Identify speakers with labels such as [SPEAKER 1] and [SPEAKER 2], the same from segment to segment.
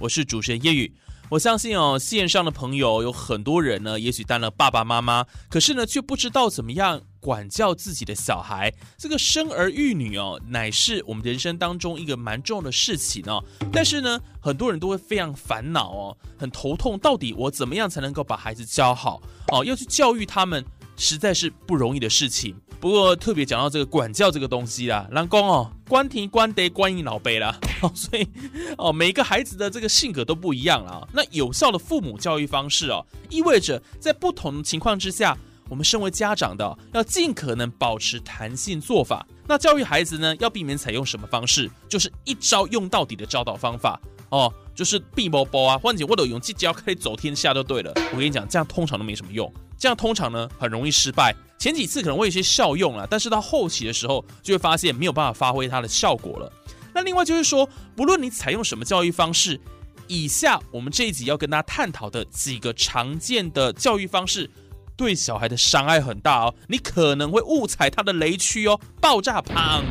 [SPEAKER 1] 我是主持人叶宇。我相信哦，线上的朋友有很多人呢，也许当了爸爸妈妈，可是呢，却不知道怎么样管教自己的小孩。这个生儿育女哦，乃是我们人生当中一个蛮重要的事情哦。但是呢，很多人都会非常烦恼哦，很头痛，到底我怎么样才能够把孩子教好哦？要去教育他们。实在是不容易的事情。不过特别讲到这个管教这个东西啦，老公哦，关庭关得关应老辈啦，哦，所以哦，每个孩子的这个性格都不一样啦。那有效的父母教育方式哦，意味着在不同的情况之下，我们身为家长的要尽可能保持弹性做法。那教育孩子呢，要避免采用什么方式？就是一招用到底的教导方法哦，就是避包包啊，或者我都用这招可以走天下就对了。我跟你讲，这样通常都没什么用。这样通常呢很容易失败，前几次可能会有些效用了，但是到后期的时候就会发现没有办法发挥它的效果了。那另外就是说，不论你采用什么教育方式，以下我们这一集要跟大家探讨的几个常见的教育方式，对小孩的伤害很大哦，你可能会误踩他的雷区哦，爆炸砰！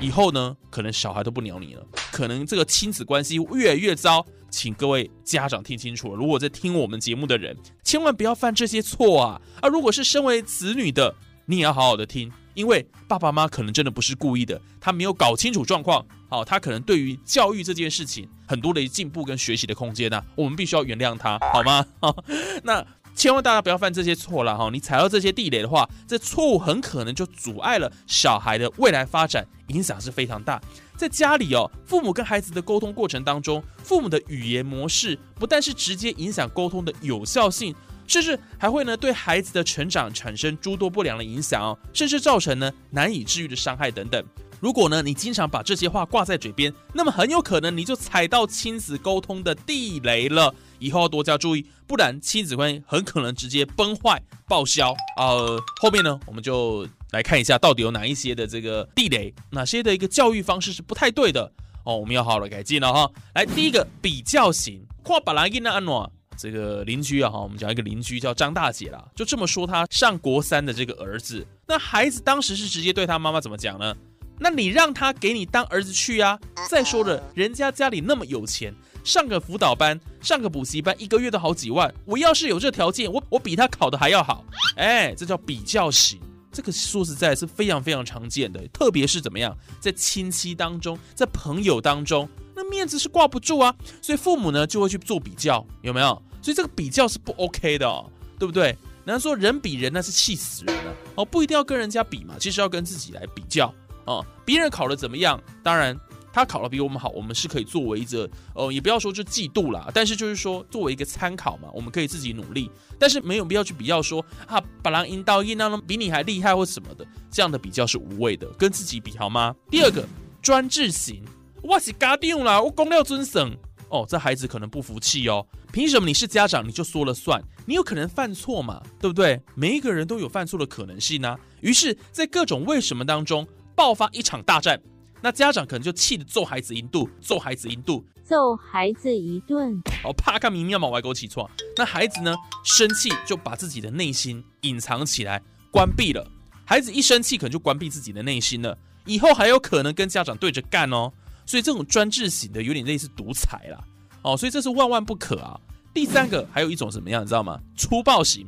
[SPEAKER 1] 以后呢，可能小孩都不鸟你了，可能这个亲子关系越来越糟。请各位家长听清楚了，如果在听我们节目的人，千万不要犯这些错啊！啊，如果是身为子女的，你也要好好的听，因为爸爸妈妈可能真的不是故意的，他没有搞清楚状况，好，他可能对于教育这件事情很多的进步跟学习的空间呢，我们必须要原谅他，好吗？那千万大家不要犯这些错了哈！你踩到这些地雷的话，这错误很可能就阻碍了小孩的未来发展，影响是非常大。在家里哦，父母跟孩子的沟通过程当中，父母的语言模式不但是直接影响沟通的有效性，甚至还会呢对孩子的成长产生诸多不良的影响哦，甚至造成呢难以治愈的伤害等等。如果呢你经常把这些话挂在嘴边，那么很有可能你就踩到亲子沟通的地雷了。以后要多加注意，不然亲子关系很可能直接崩坏报销。呃，后面呢我们就。来看一下，到底有哪一些的这个地雷，哪些的一个教育方式是不太对的哦，我们要好好的改进了哈。来，第一个比较型，跨巴拉伊那安诺这个邻居啊哈，我们讲一个邻居叫张大姐啦，就这么说她上国三的这个儿子，那孩子当时是直接对他妈妈怎么讲呢？那你让他给你当儿子去啊？再说了，人家家里那么有钱，上个辅导班，上个补习班，一个月都好几万，我要是有这条件，我我比他考的还要好，哎，这叫比较型。这个说实在是非常非常常见的，特别是怎么样，在亲戚当中，在朋友当中，那面子是挂不住啊，所以父母呢就会去做比较，有没有？所以这个比较是不 OK 的，哦，对不对？人家说人比人那是气死人了哦，不一定要跟人家比嘛，其实要跟自己来比较哦，别人考的怎么样？当然。他考的比我们好，我们是可以作为一个，呃，也不要说就嫉妒啦，但是就是说作为一个参考嘛，我们可以自己努力，但是没有必要去比较说啊，把狼引导引导比你还厉害或什么的，这样的比较是无谓的，跟自己比好吗？第二个专制型，我是家长啦，我公料尊省哦，这孩子可能不服气哦，凭什么你是家长你就说了算？你有可能犯错嘛，对不对？每一个人都有犯错的可能性呢，于是，在各种为什么当中爆发一场大战。那家长可能就气得揍孩子一顿，揍孩子一顿，
[SPEAKER 2] 揍孩子一顿。
[SPEAKER 1] 哦，怕看明明要往外沟起床。那孩子呢，生气就把自己的内心隐藏起来，关闭了。孩子一生气，可能就关闭自己的内心了，以后还有可能跟家长对着干哦。所以这种专制型的，有点类似独裁啦。哦，所以这是万万不可啊。第三个还有一种怎么样，你知道吗？粗暴型，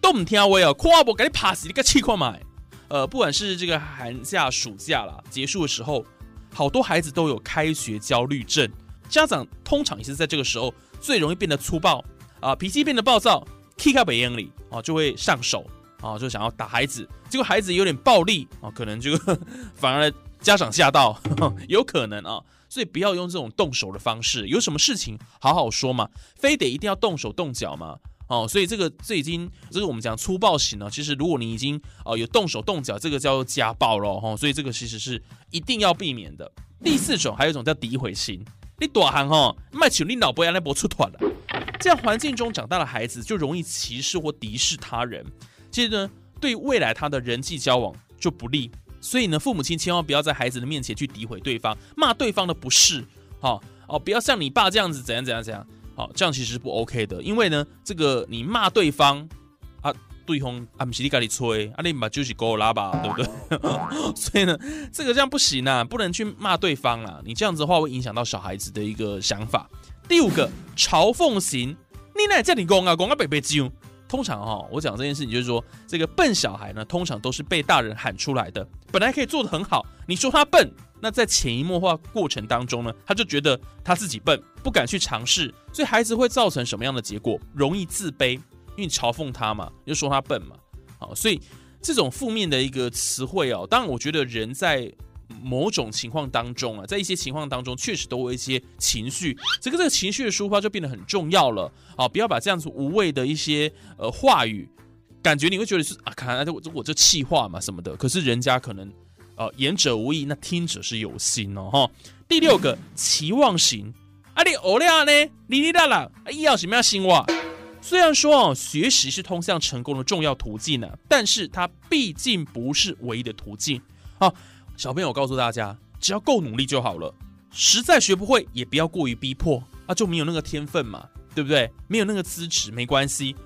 [SPEAKER 1] 都唔听话哦，夸我赶紧拍死你个气块买。呃，不管是这个寒假、暑假啦，结束的时候，好多孩子都有开学焦虑症。家长通常也是在这个时候最容易变得粗暴啊，脾气变得暴躁，kick up 眼里啊，就会上手啊，就想要打孩子。结果孩子有点暴力啊，可能就 反而家长吓到，有可能啊。所以不要用这种动手的方式，有什么事情好好说嘛，非得一定要动手动脚吗？哦，所以这个这已经这个我们讲粗暴型了。其实如果你已经呃有动手动脚，这个叫做家暴了哈。所以这个其实是一定要避免的。第四种还有一种叫诋毁型，你大行哦，卖求你老婆安尼不出团了。这样环境中长大的孩子就容易歧视或敌视他人，其实呢，对未来他的人际交往就不利。所以呢，父母亲千万不要在孩子的面前去诋毁对方，骂对方的不是，哦哦，不要像你爸这样子怎样怎样怎样，好，这样其实是不 OK 的。因为呢，这个你骂对方啊，对方啊不是你家里吹，啊你把就是狗拉吧，对不对？所以呢，这个这样不行啊，不能去骂对方啊，你这样子的话会影响到小孩子的一个想法。第五个嘲讽型，你哪叫你公啊，公啊北北鸡通常哈，我讲这件事情就是说，这个笨小孩呢，通常都是被大人喊出来的。本来可以做的很好，你说他笨，那在潜移默化过程当中呢，他就觉得他自己笨，不敢去尝试，所以孩子会造成什么样的结果？容易自卑，因为嘲讽他嘛，就说他笨嘛，好，所以这种负面的一个词汇哦，当然我觉得人在。某种情况当中啊，在一些情况当中，确实都有一些情绪，这个这个情绪的抒发就变得很重要了啊！不要把这样子无谓的一些呃话语，感觉你会觉得是啊，看来我我这气话嘛什么的，可是人家可能呃言者无意，那听者是有心哦哈。第六个期望型，啊你欧利亚呢？哩哩啦啦，要什么样新话？虽然说哦，学习是通向成功的重要途径呢，但是它毕竟不是唯一的途径啊。小朋友告诉大家，只要够努力就好了。实在学不会，也不要过于逼迫啊，就没有那个天分嘛，对不对？没有那个资质没关系，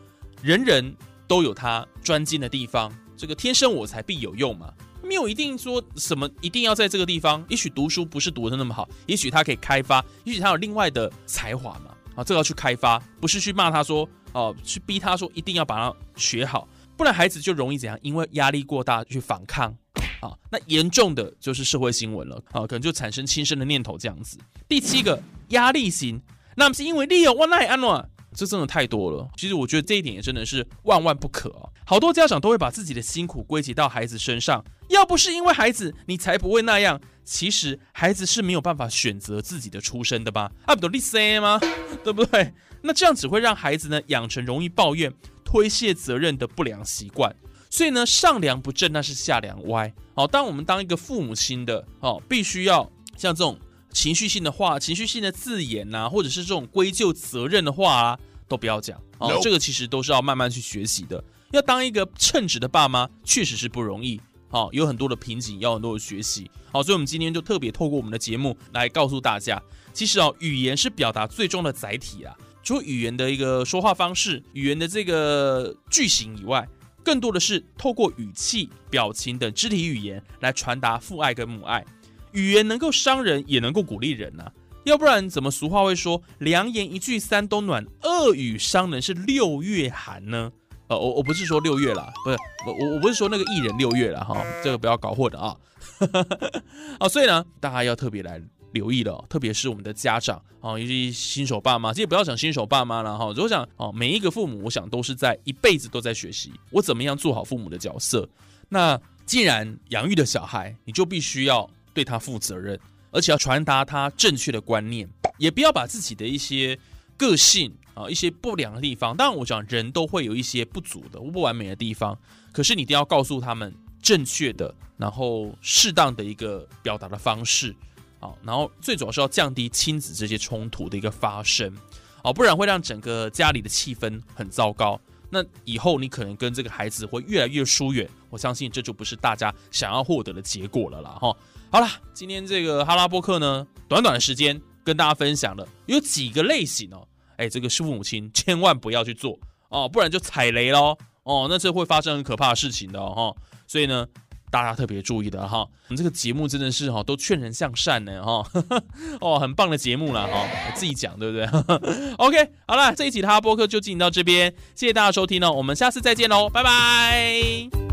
[SPEAKER 1] 人人都有他专精的地方。这个天生我材必有用嘛，没有一定说什么一定要在这个地方。也许读书不是读的那么好，也许他可以开发，也许他有另外的才华嘛。啊，这个要去开发，不是去骂他说哦，去逼他说一定要把它学好，不然孩子就容易怎样？因为压力过大去反抗。啊，那严重的就是社会新闻了啊，可能就产生轻生的念头这样子。第七个压力型，那么是因为利用万奈安诺，这真的太多了。其实我觉得这一点也真的是万万不可啊。好多家长都会把自己的辛苦归结到孩子身上，要不是因为孩子，你才不会那样。其实孩子是没有办法选择自己的出身的吧？啊，不都 listen 吗？对不对？那这样只会让孩子呢养成容易抱怨、推卸责任的不良习惯。所以呢，上梁不正那是下梁歪。好，当我们当一个父母亲的哦，必须要像这种情绪性的话、情绪性的字眼呐，或者是这种归咎责任的话啊，都不要讲哦。这个其实都是要慢慢去学习的。要当一个称职的爸妈，确实是不容易。好，有很多的瓶颈，要很多的学习。好，所以我们今天就特别透过我们的节目来告诉大家，其实哦，语言是表达最终的载体啊。除语言的一个说话方式、语言的这个句型以外。更多的是透过语气、表情等肢体语言来传达父爱跟母爱。语言能够伤人，也能够鼓励人呢。要不然怎么俗话会说“良言一句三冬暖，恶语伤人是六月寒”呢？呃，我我不是说六月啦，不是我我不是说那个艺人六月了哈，这个不要搞混的啊。啊，所以呢，大家要特别来。留意了，特别是我们的家长啊，以及新手爸妈，其实不要讲新手爸妈了哈。如果讲哦，每一个父母，我想都是在一辈子都在学习，我怎么样做好父母的角色。那既然养育的小孩，你就必须要对他负责任，而且要传达他正确的观念，也不要把自己的一些个性啊，一些不良的地方。当然，我讲人都会有一些不足的、不完美的地方，可是你一定要告诉他们正确的，然后适当的一个表达的方式。好，然后最主要是要降低亲子这些冲突的一个发生，哦，不然会让整个家里的气氛很糟糕。那以后你可能跟这个孩子会越来越疏远，我相信这就不是大家想要获得的结果了啦。哈，好了，今天这个哈拉波克呢，短短的时间跟大家分享了有几个类型哦，哎，这个父母亲千万不要去做哦，不然就踩雷喽哦，那这会发生很可怕的事情的哈，所以呢。大家特别注意的哈，我们这个节目真的是哈，都劝人向善呢哈，哦，很棒的节目了哈，我自己讲对不对？OK，好了，这一期的哈播客就进行到这边，谢谢大家收听哦，我们下次再见喽，拜拜。